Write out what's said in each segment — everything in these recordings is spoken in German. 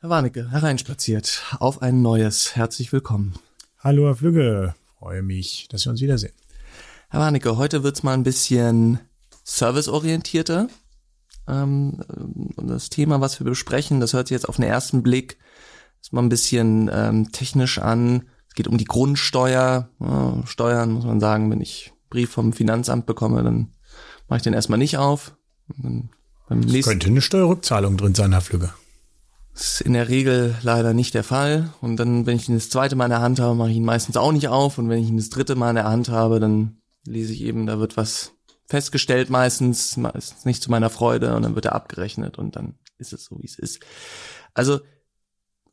Herr Warnecke, hereinspaziert auf ein neues. Herzlich willkommen. Hallo, Herr Flügge. Freue mich, dass wir uns wiedersehen. Herr Warnecke, heute wird's mal ein bisschen serviceorientierter. Ähm, und das Thema, was wir besprechen, das hört sich jetzt auf den ersten Blick ist mal ein bisschen ähm, technisch an. Es geht um die Grundsteuer. Ja, Steuern muss man sagen, wenn ich Brief vom Finanzamt bekomme, dann mache ich den erstmal nicht auf. Dann es könnte eine Steuerrückzahlung drin sein, Herr Flügge. Ist in der Regel leider nicht der Fall. Und dann, wenn ich ihn das zweite Mal in der Hand habe, mache ich ihn meistens auch nicht auf. Und wenn ich ihn das dritte Mal in der Hand habe, dann lese ich eben, da wird was festgestellt meistens, meistens nicht zu meiner Freude und dann wird er abgerechnet und dann ist es so, wie es ist. Also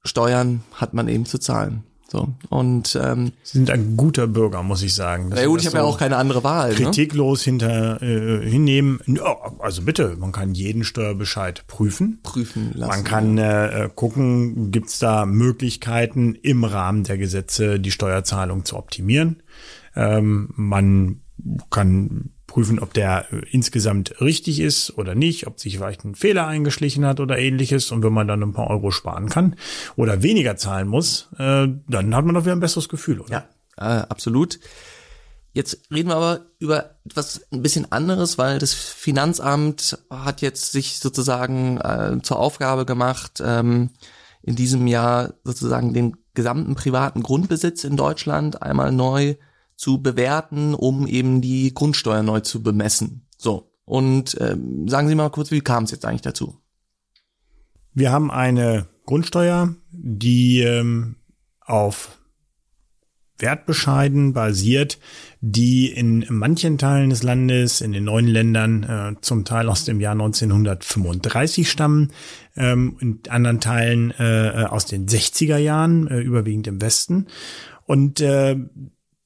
Steuern hat man eben zu zahlen. So und ähm, Sie sind ein guter Bürger, muss ich sagen. Na gut, ich habe so ja auch keine andere Wahl. Ne? Kritiklos ne? hinter äh, hinnehmen. Also bitte, man kann jeden Steuerbescheid prüfen. Prüfen lassen. Man kann äh, gucken, gibt's da Möglichkeiten im Rahmen der Gesetze die Steuerzahlung zu optimieren. Ähm, man kann prüfen, ob der äh, insgesamt richtig ist oder nicht, ob sich vielleicht ein Fehler eingeschlichen hat oder ähnliches. Und wenn man dann ein paar Euro sparen kann oder weniger zahlen muss, äh, dann hat man doch wieder ein besseres Gefühl, oder? Ja, äh, absolut. Jetzt reden wir aber über etwas ein bisschen anderes, weil das Finanzamt hat jetzt sich sozusagen äh, zur Aufgabe gemacht, ähm, in diesem Jahr sozusagen den gesamten privaten Grundbesitz in Deutschland einmal neu zu bewerten, um eben die Grundsteuer neu zu bemessen. So. Und ähm, sagen Sie mal kurz, wie kam es jetzt eigentlich dazu? Wir haben eine Grundsteuer, die ähm, auf Wertbescheiden basiert, die in manchen Teilen des Landes, in den neuen Ländern, äh, zum Teil aus dem Jahr 1935 stammen, ähm, in anderen Teilen äh, aus den 60er Jahren, äh, überwiegend im Westen. Und äh,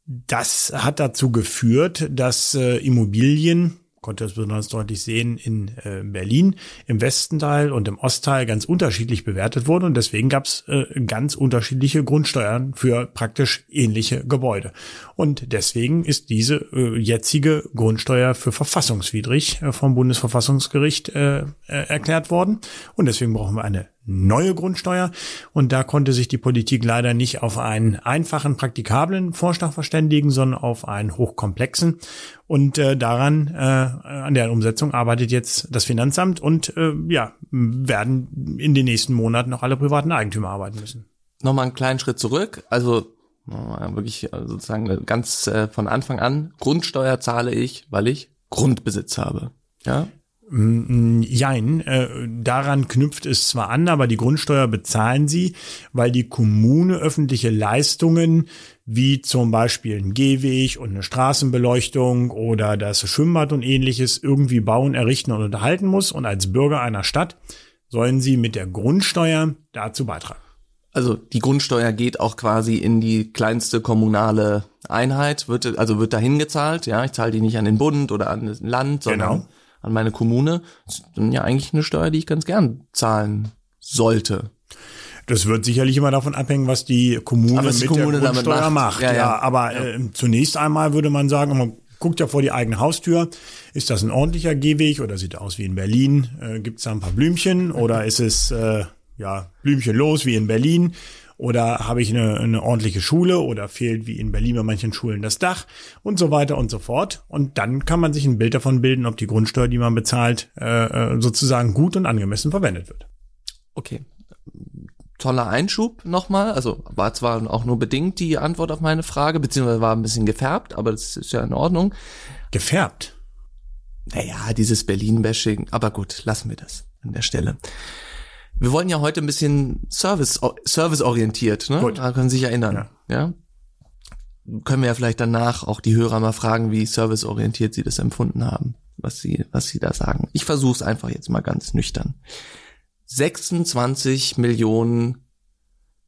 das hat dazu geführt, dass äh, Immobilien, konnte das besonders deutlich sehen, in äh, Berlin im Westteil und im Ostteil ganz unterschiedlich bewertet wurden und deswegen gab es äh, ganz unterschiedliche Grundsteuern für praktisch ähnliche Gebäude. Und deswegen ist diese äh, jetzige Grundsteuer für verfassungswidrig äh, vom Bundesverfassungsgericht äh, äh, erklärt worden und deswegen brauchen wir eine neue Grundsteuer. Und da konnte sich die Politik leider nicht auf einen einfachen, praktikablen Vorschlag verständigen, sondern auf einen hochkomplexen. Und äh, daran, äh, an der Umsetzung arbeitet jetzt das Finanzamt und äh, ja, werden in den nächsten Monaten noch alle privaten Eigentümer arbeiten müssen. Nochmal einen kleinen Schritt zurück. Also wirklich äh, sozusagen ganz äh, von Anfang an, Grundsteuer zahle ich, weil ich Grundbesitz habe. Ja, jein, äh, daran knüpft es zwar an, aber die Grundsteuer bezahlen sie, weil die Kommune öffentliche Leistungen wie zum Beispiel ein Gehweg und eine Straßenbeleuchtung oder das Schwimmbad und ähnliches irgendwie bauen, errichten und unterhalten muss. Und als Bürger einer Stadt sollen sie mit der Grundsteuer dazu beitragen. Also die Grundsteuer geht auch quasi in die kleinste kommunale Einheit, wird, also wird dahin gezahlt, ja, ich zahle die nicht an den Bund oder an das Land, sondern genau an meine Kommune, das ist dann ja eigentlich eine Steuer, die ich ganz gern zahlen sollte. Das wird sicherlich immer davon abhängen, was die Kommune was die mit Kommune der Grundsteuer macht. macht. Ja, ja. ja aber ja. Äh, zunächst einmal würde man sagen, man guckt ja vor die eigene Haustür. Ist das ein ordentlicher Gehweg oder sieht aus wie in Berlin? Äh, Gibt es da ein paar Blümchen oder ist es äh, ja Blümchen los wie in Berlin? Oder habe ich eine, eine ordentliche Schule oder fehlt wie in Berlin bei manchen Schulen das Dach und so weiter und so fort. Und dann kann man sich ein Bild davon bilden, ob die Grundsteuer, die man bezahlt, äh, äh sozusagen gut und angemessen verwendet wird. Okay. Toller Einschub nochmal. Also war zwar auch nur bedingt die Antwort auf meine Frage, beziehungsweise war ein bisschen gefärbt, aber das ist ja in Ordnung. Gefärbt? Naja, dieses Berlin-Bashing. Aber gut, lassen wir das an der Stelle. Wir wollen ja heute ein bisschen Service, Service orientiert, ne? Gut. Da können Sie sich erinnern, ja. ja? Können wir ja vielleicht danach auch die Hörer mal fragen, wie service orientiert Sie das empfunden haben, was Sie, was Sie da sagen. Ich versuche es einfach jetzt mal ganz nüchtern. 26 Millionen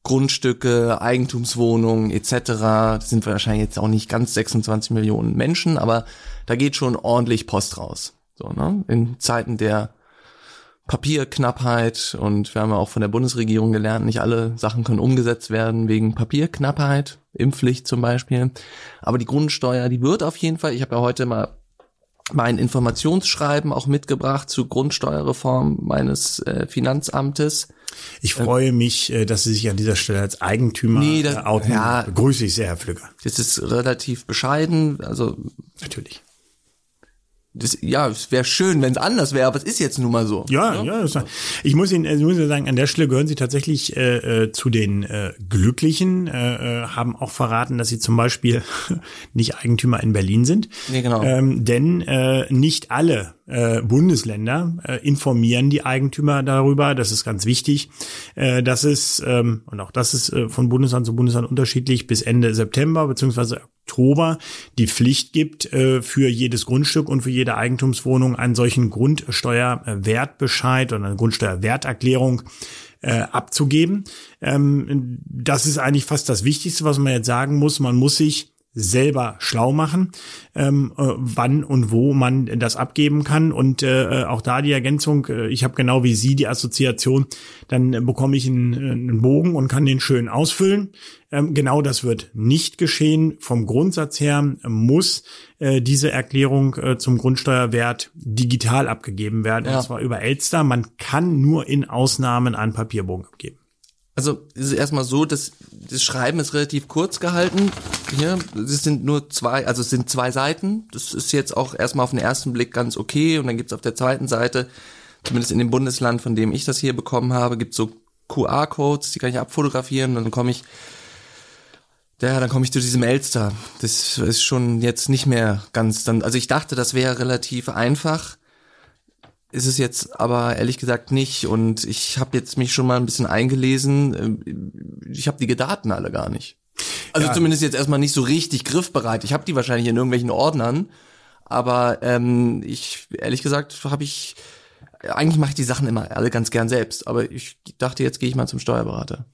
Grundstücke, Eigentumswohnungen etc. Das sind wahrscheinlich jetzt auch nicht ganz 26 Millionen Menschen, aber da geht schon ordentlich Post raus. So, ne? In Zeiten der Papierknappheit und wir haben ja auch von der Bundesregierung gelernt, nicht alle Sachen können umgesetzt werden wegen Papierknappheit, Impfpflicht zum Beispiel. Aber die Grundsteuer, die wird auf jeden Fall, ich habe ja heute mal mein Informationsschreiben auch mitgebracht zur Grundsteuerreform meines äh, Finanzamtes. Ich freue mich, äh, dass Sie sich an dieser Stelle als Eigentümer Nee, das- äh, outen. ja. Begrüße ich sehr, Herr Pflücker. Das ist relativ bescheiden. Also Natürlich. Das, ja, es wäre schön, wenn es anders wäre, aber es ist jetzt nun mal so. Ja, ja. das, ich muss Ihnen, ich muss Ihnen sagen, an der Stelle gehören Sie tatsächlich äh, äh, zu den äh, Glücklichen, äh, äh, haben auch verraten, dass Sie zum Beispiel nicht Eigentümer in Berlin sind. Nee, genau. Ähm, denn äh, nicht alle äh, Bundesländer äh, informieren die Eigentümer darüber. Das ist ganz wichtig, äh, dass es, ähm, und auch das ist äh, von Bundesland zu Bundesland unterschiedlich, bis Ende September beziehungsweise Oktober die Pflicht gibt, äh, für jedes Grundstück und für jede Eigentumswohnung einen solchen Grundsteuerwertbescheid oder eine Grundsteuerwerterklärung äh, abzugeben. Ähm, das ist eigentlich fast das Wichtigste, was man jetzt sagen muss. Man muss sich selber schlau machen, ähm, äh, wann und wo man das abgeben kann. Und äh, auch da die Ergänzung, äh, ich habe genau wie Sie die Assoziation, dann äh, bekomme ich einen, einen Bogen und kann den schön ausfüllen. Ähm, genau das wird nicht geschehen. Vom Grundsatz her muss äh, diese Erklärung äh, zum Grundsteuerwert digital abgegeben werden, Ja. und zwar über Elster. Man kann nur in Ausnahmen einen Papierbogen abgeben. Also es ist erstmal so, dass das Schreiben ist relativ kurz gehalten. Hier, es sind nur zwei, also es sind zwei Seiten. Das ist jetzt auch erstmal auf den ersten Blick ganz okay. Und dann gibt's auf der zweiten Seite, zumindest in dem Bundesland, von dem ich das hier bekommen habe, gibt's so QR-Codes, die kann ich abfotografieren. Und dann komme ich, ja, dann komme ich zu diesem Elster. Das ist schon jetzt nicht mehr ganz dann. Also ich dachte, das wäre relativ einfach ist es jetzt aber ehrlich gesagt nicht und ich habe jetzt mich schon mal ein bisschen eingelesen. Ähm, Ich habe die Daten alle gar nicht. Also Ja. zumindest jetzt erstmal nicht so richtig griffbereit. Ich habe die wahrscheinlich in irgendwelchen Ordnern, aber ähm, ich ehrlich gesagt habe ich eigentlich mache ich die Sachen immer alle ganz gern selbst, aber ich dachte jetzt gehe ich mal zum Steuerberater.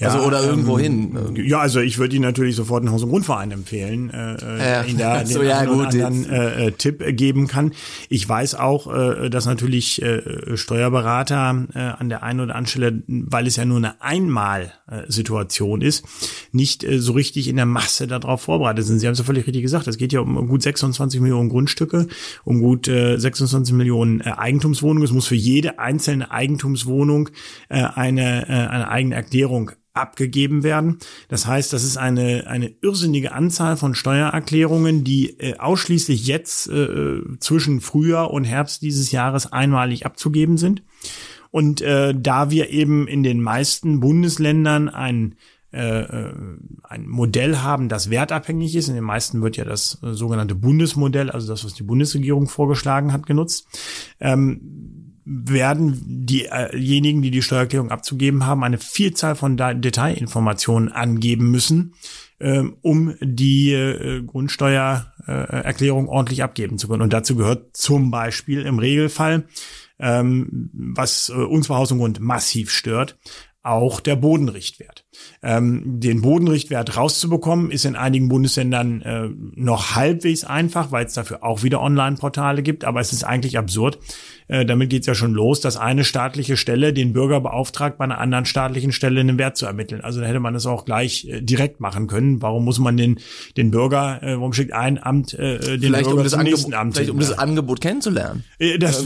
Also oder irgendwo hin. Ja, also ich würde Ihnen natürlich sofort einen Haus- und Grundverein empfehlen, äh, äh, Ja. der da So, den ja, gut, anderen äh, äh, Tipp geben kann. Ich weiß auch, äh, dass natürlich äh, Steuerberater äh, an der einen oder anderen Stelle, weil es ja nur eine Einmal-Situation ist, nicht äh, so richtig in der Masse darauf vorbereitet sind. Sie haben es ja völlig richtig gesagt. Es geht ja um gut 26 Millionen Grundstücke, um gut äh, 26 Millionen äh, Eigentumswohnungen. Es muss für jede einzelne Eigentumswohnung äh, eine, äh, eine eigene Erklärung abgegeben werden. Das heißt, das ist eine, eine irrsinnige Anzahl von Steuererklärungen, die äh, ausschließlich jetzt äh, zwischen Frühjahr und Herbst dieses Jahres einmalig abzugeben sind. Und äh, da wir eben in den meisten Bundesländern ein äh, äh, ein Modell haben, das wertabhängig ist. In den meisten wird ja das äh, sogenannte Bundesmodell, also das, was die Bundesregierung vorgeschlagen hat, genutzt. Ähm, werden diejenigen, die die Steuererklärung abzugeben haben, eine Vielzahl von Detailinformationen angeben müssen, ähm, um die äh, Grundsteuererklärung ordentlich abgeben zu können. Und dazu gehört zum Beispiel im Regelfall, ähm, was äh, uns bei Haus und Grund massiv stört, auch der Bodenrichtwert. Ähm, den Bodenrichtwert rauszubekommen, ist in einigen Bundesländern äh, noch halbwegs einfach, weil es dafür auch wieder Online-Portale gibt, aber es ist eigentlich absurd. Äh, damit geht es ja schon los, dass eine staatliche Stelle den Bürger beauftragt, bei einer anderen staatlichen Stelle einen Wert zu ermitteln. Also da hätte man es auch gleich äh, direkt machen können. Warum muss man den, den Bürger, äh, warum schickt ein Amt äh, den Vielleicht Bürger um das zum Angebot, nächsten Amt vielleicht hin? um das Angebot kennenzulernen. Äh, Das,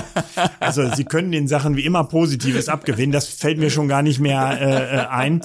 also Sie können den Sachen wie immer Positives abgewinnen. Das fällt mir schon gar nicht mehr äh, äh, ein.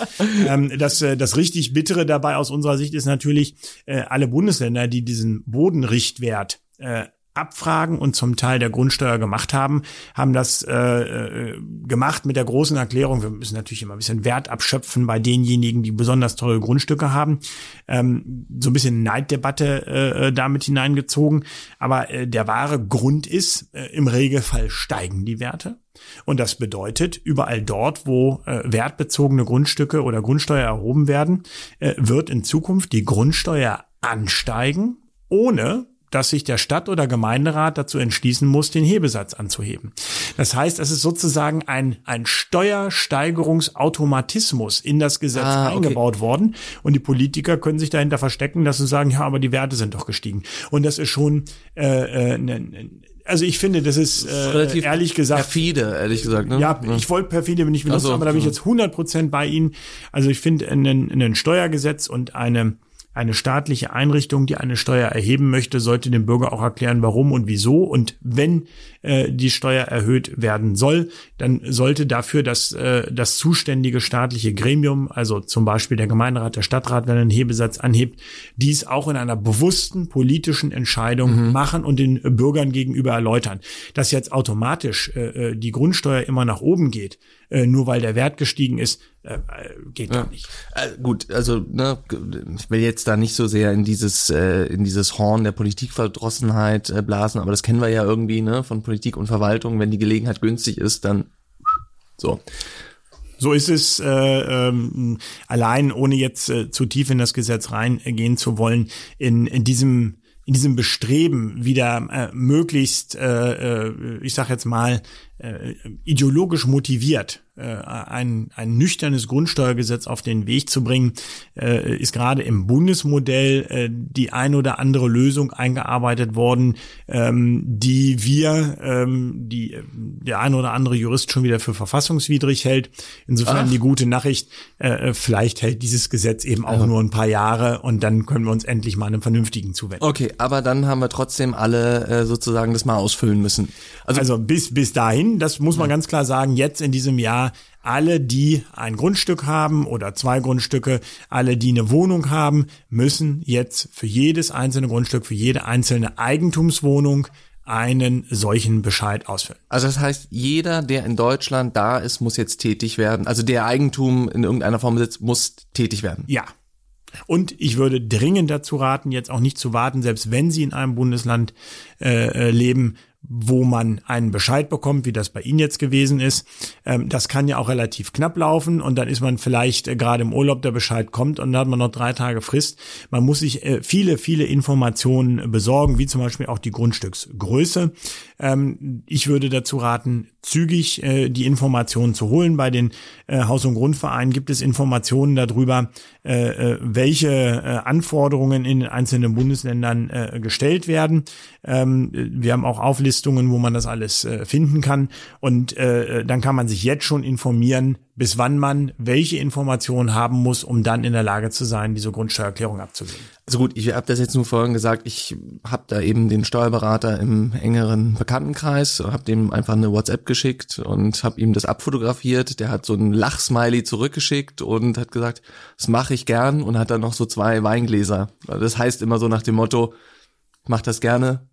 Ähm, das, äh, das richtig Bittere dabei aus unserer Sicht ist natürlich, äh, alle Bundesländer, die diesen Bodenrichtwert äh, abfragen und zum Teil der Grundsteuer gemacht haben, haben das äh, äh, gemacht mit der großen Erklärung, wir müssen natürlich immer ein bisschen Wert abschöpfen bei denjenigen, die besonders teure Grundstücke haben. Ähm, so ein bisschen Neiddebatte äh, damit hineingezogen. Aber äh, der wahre Grund ist, äh, im Regelfall steigen die Werte. Und das bedeutet, überall dort, wo äh, wertbezogene Grundstücke oder Grundsteuer erhoben werden, äh, wird in Zukunft die Grundsteuer ansteigen, ohne dass sich der Stadt- oder Gemeinderat dazu entschließen muss, den Hebesatz anzuheben. Das heißt, es ist sozusagen ein, ein Steuersteigerungsautomatismus in das Gesetz Ah, okay. eingebaut worden. Und die Politiker können sich dahinter verstecken, dass sie sagen, ja, aber die Werte sind doch gestiegen. Und das ist schon, äh, äh, ne, ne, also ich finde, das ist, äh, Relativ ehrlich gesagt, perfide, ehrlich gesagt. Ne? ja, ich wollte perfide nicht benutzen, so, aber da bin ich jetzt 100 Prozent bei Ihnen. Also ich finde, ein, ein Steuergesetz und eine eine staatliche Einrichtung, die eine Steuer erheben möchte, sollte dem Bürger auch erklären, warum und wieso. Und wenn äh, die Steuer erhöht werden soll, dann sollte dafür das, äh, das zuständige staatliche Gremium, also zum Beispiel der Gemeinderat, der Stadtrat, wenn er einen Hebesatz anhebt, dies auch in einer bewussten politischen Entscheidung mhm. machen und den Bürgern gegenüber erläutern. Dass jetzt automatisch äh, äh die Grundsteuer immer nach oben geht, äh, nur weil der Wert gestiegen ist, äh, äh geht ja. nicht. Äh, gut, also ne, ich will jetzt da nicht so sehr in dieses äh, in dieses Horn der Politikverdrossenheit äh, blasen, aber das kennen wir ja irgendwie ne von Politik und Verwaltung. Wenn die Gelegenheit günstig ist, dann so. So ist es äh, ähm, allein, ohne jetzt äh, zu tief in das Gesetz reingehen zu wollen, in, in diesem in diesem Bestreben wieder äh, möglichst, äh, äh, ich sag jetzt mal, äh, ideologisch motiviert äh, ein, ein nüchternes Grundsteuergesetz auf den Weg zu bringen, äh, ist gerade im Bundesmodell äh, die ein oder andere Lösung eingearbeitet worden, ähm, die wir, ähm, die der ein oder andere Jurist schon wieder für verfassungswidrig hält. Insofern Ach. die gute Nachricht, äh, vielleicht hält dieses Gesetz eben auch also. nur ein paar Jahre und dann können wir uns endlich mal einem vernünftigen zuwenden. Okay, aber dann haben wir trotzdem alle äh, sozusagen das mal ausfüllen müssen. Also, also bis bis dahin Nein, das muss man ganz klar sagen, jetzt in diesem Jahr alle, die ein Grundstück haben oder zwei Grundstücke, alle, die eine Wohnung haben, müssen jetzt für jedes einzelne Grundstück, für jede einzelne Eigentumswohnung einen solchen Bescheid ausfüllen. Also das heißt, jeder, der in Deutschland da ist, muss jetzt tätig werden. Also der Eigentum in irgendeiner Form besitzt, muss tätig werden. Ja. Und ich würde dringend dazu raten, jetzt auch nicht zu warten, selbst wenn Sie in einem Bundesland äh, äh leben, wo man einen Bescheid bekommt, wie das bei Ihnen jetzt gewesen ist. Ähm, das kann ja auch relativ knapp laufen und dann ist man vielleicht äh, gerade im Urlaub, der Bescheid kommt und dann hat man noch drei Tage Frist. Man muss sich äh, viele, viele Informationen besorgen, wie zum Beispiel auch die Grundstücksgröße. Ähm, ich würde dazu raten, zügig äh, die Informationen zu holen. Bei den Haus- und Grundvereinen gibt es Informationen darüber, welche Anforderungen in den einzelnen Bundesländern gestellt werden. Ähm, wir haben auch Auflistungen, wo man das alles äh, finden kann. Und äh, dann kann man sich jetzt schon informieren, bis wann man welche Informationen haben muss, um dann in der Lage zu sein, diese Grundsteuererklärung abzugeben. Also gut, ich habe das jetzt nur vorhin gesagt, ich habe da eben den Steuerberater im engeren Bekanntenkreis, habe dem einfach eine WhatsApp geschickt und habe ihm das abfotografiert. Der hat so ein Lachsmiley zurückgeschickt und hat gesagt, das mache ich gern und hat dann noch so zwei Weingläser. Das heißt immer so nach dem Motto, mach das gerne,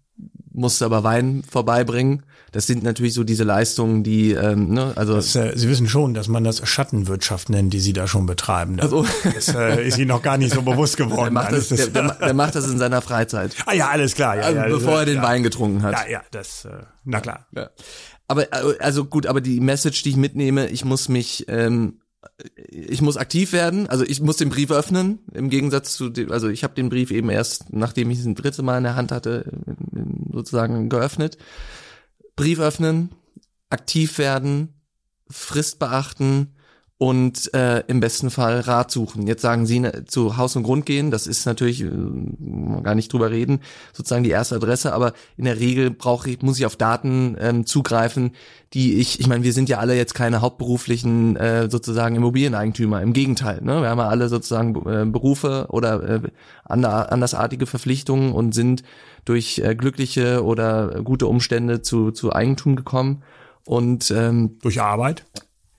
musste aber Wein vorbeibringen. Das sind natürlich so diese Leistungen, die, ähm, ne, also. Das, äh, Sie wissen schon, dass man das Schattenwirtschaft nennt, die Sie da schon betreiben. Das, also, das äh, ist Ihnen noch gar nicht so bewusst geworden. Der macht, das, der, der, der, macht das in seiner Freizeit. Ah ja, alles klar. Ja, also, ja, bevor er den ja, Wein getrunken hat. Ja, ja, das, äh, na klar. Ja. Aber äh, also gut, aber die Message, die ich mitnehme, ich muss mich ähm, ich muss aktiv werden, also ich muss den Brief öffnen, im Gegensatz zu dem, also ich habe den Brief eben erst, nachdem ich es ein drittes Mal in der Hand hatte, sozusagen geöffnet. Brief öffnen, aktiv werden, Frist beachten, und äh, im besten Fall Rat suchen. Jetzt sagen Sie ne, zu Haus und Grund gehen, das ist natürlich äh, gar nicht drüber reden, sozusagen die erste Adresse, aber in der Regel brauche ich muss ich auf Daten ähm, zugreifen, die ich, ich meine, wir sind ja alle jetzt keine hauptberuflichen äh, sozusagen Immobilieneigentümer, im Gegenteil, ne? Wir haben ja alle sozusagen äh, Berufe oder äh, andersartige Verpflichtungen und sind durch äh, glückliche oder gute Umstände zu zu Eigentum gekommen und ähm, durch Arbeit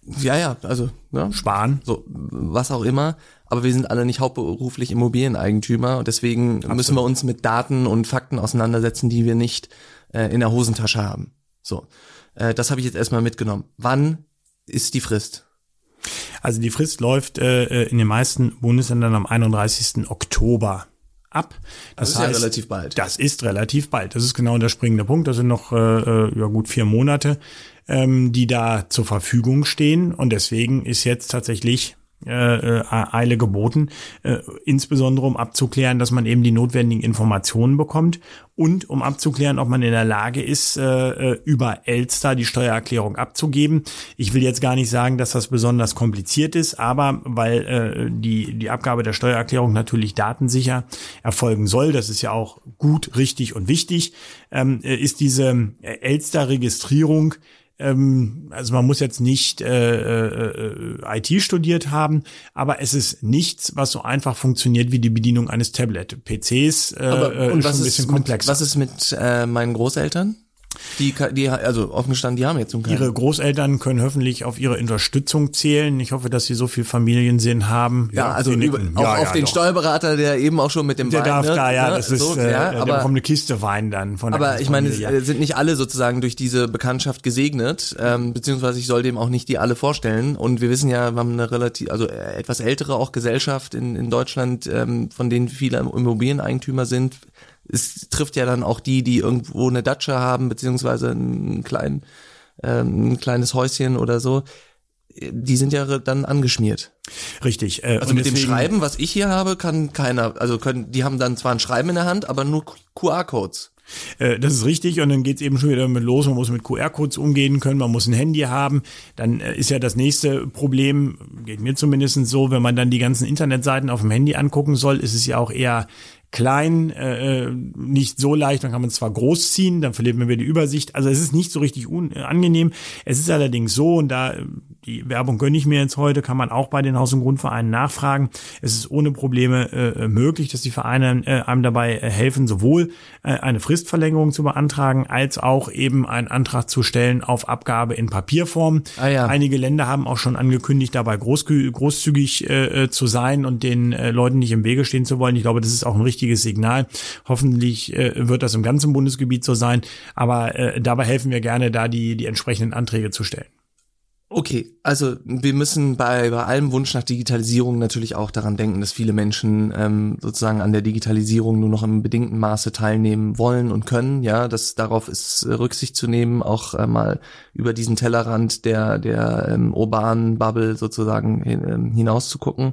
ja, ja, also ja, sparen, so was auch immer. Aber wir sind alle nicht hauptberuflich Immobilieneigentümer und deswegen Absolut. müssen wir uns mit Daten und Fakten auseinandersetzen, die wir nicht äh, in der Hosentasche haben. So, äh, das habe ich jetzt erstmal mitgenommen. Wann ist die Frist? Also die Frist läuft äh, in den meisten Bundesländern am 31. Oktober ab. Das, das ist heißt, ja relativ bald. Das ist relativ bald. Das ist genau der springende Punkt. Das sind noch äh, äh ja, gut vier Monate ähm, die da zur Verfügung stehen. Und deswegen ist jetzt tatsächlich äh, äh, Eile geboten, äh, insbesondere um abzuklären, dass man eben die notwendigen Informationen bekommt und um abzuklären, ob man in der Lage ist, äh, äh, über Elster die Steuererklärung abzugeben. Ich will jetzt gar nicht sagen, dass das besonders kompliziert ist, aber weil äh, die, die Abgabe der Steuererklärung natürlich datensicher erfolgen soll, das ist ja auch gut, richtig und wichtig, ähm, ist diese Elster-Registrierung Ähm, also man muss jetzt nicht äh, äh, IT studiert haben, aber es ist nichts, was so einfach funktioniert wie die Bedienung eines Tablet. PCs äh, Aber, und ist was ein ist bisschen mit, komplexer. was ist mit äh, meinen Großeltern? Die, die, also offen gestanden, die haben jetzt nun keinen. Ihre Großeltern können hoffentlich auf ihre Unterstützung zählen. Ich hoffe, dass sie so viel Familiensinn haben. ja, also sie über, auch Ja, auf ja, den doch. Steuerberater, der eben auch schon mit dem Der Wein, darf ne, da, ja, ne, das ist, so, äh, ja, der aber, bekommt eine Kiste Wein dann von der aber ich meine, es äh, sind nicht alle sozusagen durch diese Bekanntschaft gesegnet, ähm, beziehungsweise ich soll dem auch nicht die alle vorstellen. Und wir wissen ja, wir haben eine relativ, also äh, etwas ältere auch Gesellschaft in, in Deutschland, ähm, von denen viele Immobilieneigentümer sind. Es trifft ja dann auch die, die irgendwo eine Datsche haben, beziehungsweise einen kleinen, ähm, ein kleines Häuschen oder so. Die sind ja dann angeschmiert. Richtig. Äh, Also und mit dem Schreiben, was ich hier habe, kann keiner, also können, die haben dann zwar ein Schreiben in der Hand, aber nur QR-Codes. Äh, Das ist richtig und dann geht's eben schon wieder damit los, man muss mit QR-Codes umgehen können, man muss ein Handy haben. Dann äh, ist ja das nächste Problem, geht mir zumindest so, wenn man dann die ganzen Internetseiten auf dem Handy angucken soll, ist es ja auch eher klein, äh, nicht so leicht, dann kann man es zwar groß ziehen, dann verliert man wieder die Übersicht. Also es ist nicht so richtig un äh, angenehm. Es ist allerdings so, und da äh, die Werbung gönne ich mir jetzt heute, kann man auch bei den Haus- und Grundvereinen nachfragen. Es ist ohne Probleme äh, möglich, dass die Vereine äh, einem dabei äh, helfen, sowohl äh, eine Fristverlängerung zu beantragen, als auch eben einen Antrag zu stellen auf Abgabe in Papierform. Ah ja. Einige Länder haben auch schon angekündigt, dabei großgü- großzügig äh, äh, zu sein und den äh, Leuten nicht im Wege stehen zu wollen. Ich glaube, das ist auch ein richtiges Signal. Hoffentlich äh, wird das im ganzen Bundesgebiet so sein, aber äh, dabei helfen wir gerne, da die, die entsprechenden Anträge zu stellen. Okay, also wir müssen bei, bei allem Wunsch nach Digitalisierung natürlich auch daran denken, dass viele Menschen ähm, sozusagen an der Digitalisierung nur noch im bedingten Maße teilnehmen wollen und können. Ja, das darauf ist äh, Rücksicht zu nehmen, auch äh, mal über diesen Tellerrand der der ähm, urbanen Bubble sozusagen hin, ähm, hinaus zu gucken.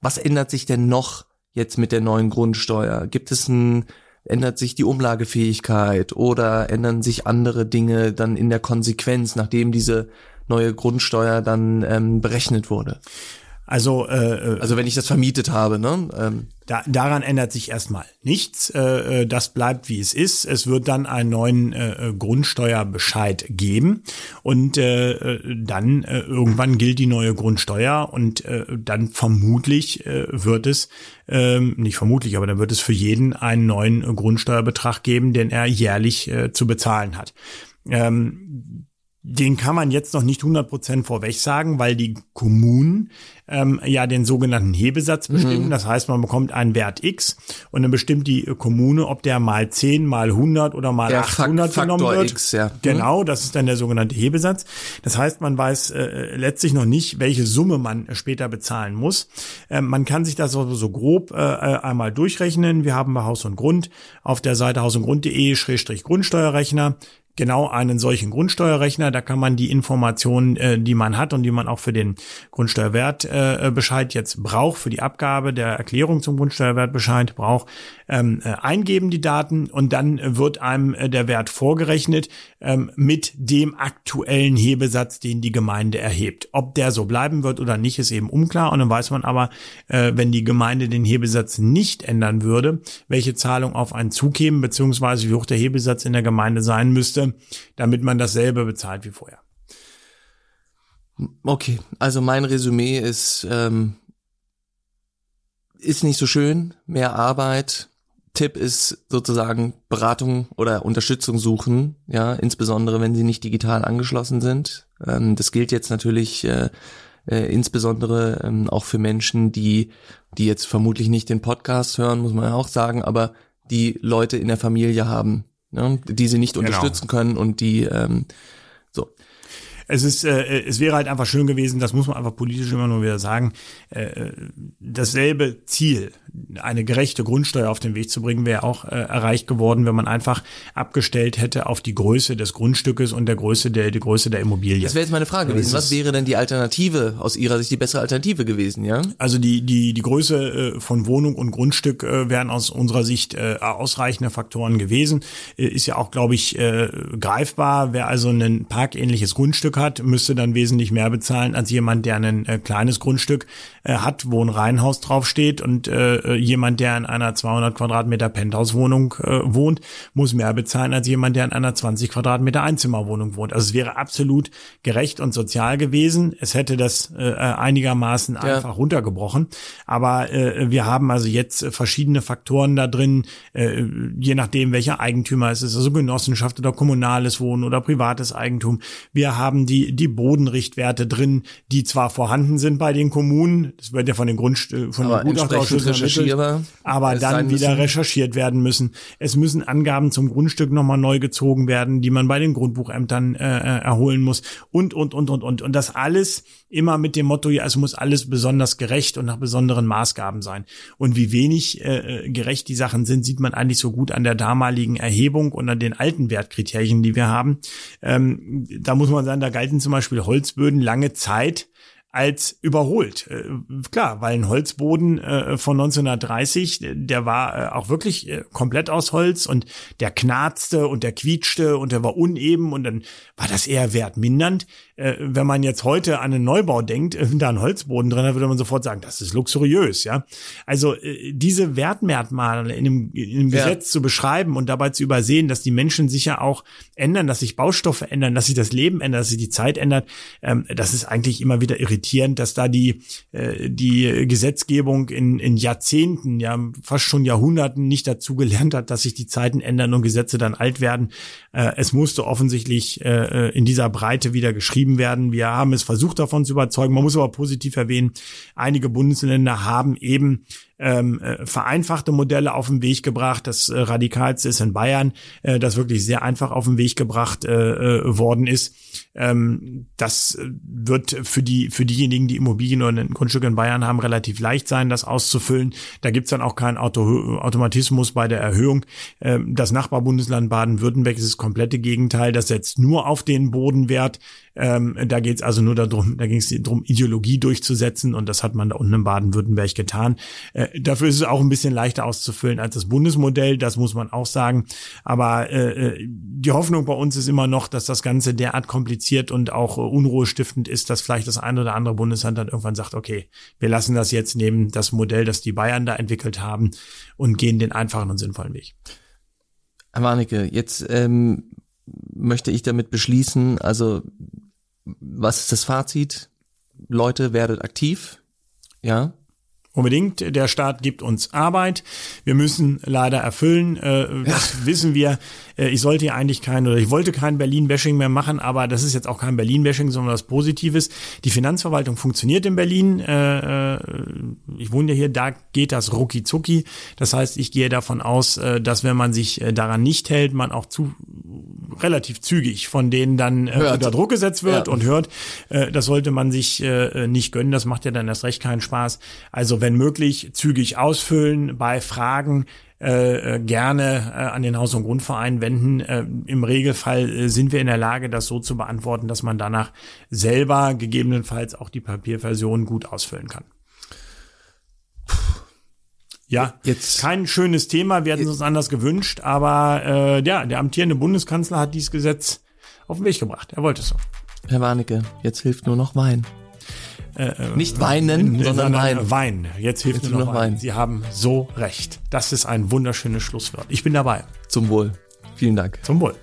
Was ändert sich denn noch jetzt mit der neuen Grundsteuer? Gibt es ein ändert sich die Umlagefähigkeit oder ändern sich andere Dinge dann in der Konsequenz, nachdem diese neue Grundsteuer dann ähm, berechnet wurde? Also äh, äh, Also wenn ich das vermietet habe, ne? Ähm, Da, daran ändert sich erstmal nichts. Äh, äh, das bleibt wie es ist. Es wird dann einen neuen äh, äh, Grundsteuerbescheid geben und äh, äh, dann äh, irgendwann gilt die neue Grundsteuer und äh, dann vermutlich äh, wird es ähm, nicht vermutlich, aber dann wird es für jeden einen neuen äh, Grundsteuerbetrag geben, den er jährlich äh, zu bezahlen hat. Ähm, den kann man jetzt noch nicht 100% vorweg sagen, weil die Kommunen ähm, ja den sogenannten Hebesatz bestimmen. Das heißt, man bekommt einen Wert X und dann bestimmt die Kommune, ob der mal 10, mal 100 oder mal Der 800 Fak- genommen Faktor wird. X, ja. Mhm. Genau, das ist dann der sogenannte Hebesatz. Das heißt, man weiß äh, letztlich noch nicht, welche Summe man später bezahlen muss. Ähm, man kann sich das also so grob äh, äh, einmal durchrechnen. Wir haben bei Haus und Grund auf der Seite hausundgrund.de-grundsteuerrechner genau einen solchen Grundsteuerrechner. Da kann man die Informationen, äh, die man hat und die man auch für den Grundsteuerwertbescheid äh, Bescheid jetzt braucht, für die Abgabe der Erklärung zum Grundsteuerwertbescheid braucht, ähm, äh, eingeben die Daten und dann äh, wird einem äh, der Wert vorgerechnet ähm, mit dem aktuellen Hebesatz, den die Gemeinde erhebt. Ob der so bleiben wird oder nicht, ist eben unklar. Und dann weiß man aber, äh, wenn die Gemeinde den Hebesatz nicht ändern würde, welche Zahlung auf einen zukämen, beziehungsweise wie hoch der Hebesatz in der Gemeinde sein müsste, damit man dasselbe bezahlt wie vorher. okay, also mein Resümee ist ähm, ist nicht so schön, mehr Arbeit. Tipp ist sozusagen Beratung oder Unterstützung suchen, ja, insbesondere wenn sie nicht digital angeschlossen sind. Ähm, das gilt jetzt natürlich äh, äh, insbesondere ähm, auch für Menschen, die die jetzt vermutlich nicht den Podcast hören, muss man ja auch sagen, aber die Leute in der Familie haben, ne, die sie nicht unterstützen können und die ähm, so. Es ist, äh, es wäre halt einfach schön gewesen, das muss man einfach politisch immer nur wieder sagen, äh, dasselbe Ziel, eine gerechte Grundsteuer auf den Weg zu bringen, wäre auch äh, erreicht geworden, wenn man einfach abgestellt hätte auf die Größe des Grundstückes und der Größe der, die Größe der Immobilie. Das wäre jetzt meine Frage gewesen. Was wäre denn die Alternative, aus Ihrer Sicht die bessere Alternative gewesen, ja? Also die, die, die Größe äh, von Wohnung und Grundstück äh, wären aus unserer Sicht äh, ausreichende Faktoren gewesen. Äh, ist ja auch, glaube ich, äh, greifbar. Wer also ein parkähnliches Grundstück Grundstück hat, müsste dann wesentlich mehr bezahlen als jemand, der ein äh, kleines Grundstück äh, hat, wo ein Reihenhaus draufsteht und äh, äh jemand, der in einer 200 Quadratmeter Penthouse-Wohnung äh, wohnt, muss mehr bezahlen als jemand, der in einer 20 Quadratmeter Einzimmerwohnung wohnt. Also es wäre absolut gerecht und sozial gewesen. Es hätte das äh, einigermaßen ja. einfach runtergebrochen. Aber äh, wir haben also jetzt verschiedene Faktoren da drin, äh, je nachdem, welcher Eigentümer es ist, also Genossenschaft oder kommunales Wohnen oder privates Eigentum. Wir haben die, die Bodenrichtwerte drin, die zwar vorhanden sind bei den Kommunen, das wird ja von den Grund von aber den Gutachterausschüssen aber dann wieder müssen. recherchiert werden müssen. Es müssen Angaben zum Grundstück nochmal neu gezogen werden, die man bei den Grundbuchämtern äh, äh, erholen muss und, und, und, und, und. Und das alles immer mit dem Motto, ja, es muss alles besonders gerecht und nach besonderen Maßgaben sein. Und wie wenig äh, äh gerecht die Sachen sind, sieht man eigentlich so gut an der damaligen Erhebung und an den alten Wertkriterien, die wir haben. Ähm, da muss man sagen, da galten zum Beispiel Holzböden lange Zeit als überholt. Äh, klar, weil ein Holzboden äh, von 1930, der war äh, auch wirklich äh, komplett aus Holz und der knarzte und der quietschte und der war uneben und dann war das eher wertmindernd. Äh, wenn man jetzt heute an einen Neubau denkt, äh, da ein Holzboden drin, dann würde man sofort sagen, das ist luxuriös, ja. Also äh, diese Wertmerkmale in einem, in einem ja. Gesetz zu beschreiben und dabei zu übersehen, dass die Menschen sich ja auch ändern, dass sich Baustoffe ändern, dass sich das Leben ändert, dass sich die Zeit ändert, ähm, das ist eigentlich immer wieder irritierend, dass da die, äh, die Gesetzgebung in, in Jahrzehnten, ja fast schon Jahrhunderten nicht dazu gelernt hat, dass sich die Zeiten ändern und Gesetze dann alt werden. Äh, es musste offensichtlich äh, in dieser Breite wieder geschrieben getrieben werden. Wir haben es versucht davon zu überzeugen. Man muss aber positiv erwähnen, einige Bundesländer haben eben ähm, äh, vereinfachte Modelle auf den Weg gebracht. Das äh, radikalste ist in Bayern, äh, das wirklich sehr einfach auf den Weg gebracht äh, äh, worden ist. Ähm, das wird für die für diejenigen, die Immobilien oder ein Grundstück in Bayern haben, relativ leicht sein, das auszufüllen. Da gibt's dann auch keinen Auto Automatismus bei der Erhöhung. Ähm, das Nachbarbundesland Baden-Württemberg ist das komplette Gegenteil. Das setzt nur auf den Bodenwert. Ähm, da geht's also nur darum, da ging es darum, Ideologie durchzusetzen und das hat man da unten in Baden-Württemberg getan. Äh, dafür ist es auch ein bisschen leichter auszufüllen als das Bundesmodell, das muss man auch sagen. Aber äh, äh, die Hoffnung bei uns ist immer noch, dass das Ganze derart kompliziert und auch äh, unruhestiftend ist, dass vielleicht das eine oder andere Bundesland dann irgendwann sagt, okay, wir lassen das jetzt neben das Modell, das die Bayern da entwickelt haben und gehen den einfachen und sinnvollen Weg. Herr Warnecke, jetzt ähm, möchte ich damit beschließen, also was ist das Fazit? Leute, werdet aktiv, ja, Unbedingt. Der Staat gibt uns Arbeit. Wir müssen leider erfüllen. Äh, das ja. wissen wir. Äh, ich sollte ja eigentlich kein oder ich wollte kein Berlin-Bashing mehr machen, aber das ist jetzt auch kein Berlin-Bashing, sondern was Positives. Die Finanzverwaltung funktioniert in Berlin. Äh, äh ich wohne ja hier, da geht das rucki zucki. Das heißt, ich gehe davon aus, äh, dass wenn man sich äh, daran nicht hält, man auch zu relativ zügig von denen dann äh, unter Druck gesetzt wird ja. und hört. Äh, das sollte man sich äh, nicht gönnen. Das macht ja dann erst recht keinen Spaß. Also wenn möglich zügig ausfüllen, bei Fragen äh, äh, gerne äh, an den Haus- und Grundverein wenden. Äh, Im Regelfall äh, sind wir in der Lage, das so zu beantworten, dass man danach selber gegebenenfalls auch die Papierversion gut ausfüllen kann. Ja, jetzt kein schönes Thema, wir hätten es uns anders gewünscht, aber äh, ja, der amtierende Bundeskanzler hat dieses Gesetz auf den Weg gebracht. Er wollte es so. Herr Warnecke, jetzt hilft nur noch Wein. Äh, äh, Nicht weinen, äh, sondern weinen. Wein. Jetzt hilft Jetzt nur noch Wein. Sie haben so recht. Das ist ein wunderschönes Schlusswort. Ich bin dabei. Zum Wohl. Vielen Dank. Zum Wohl.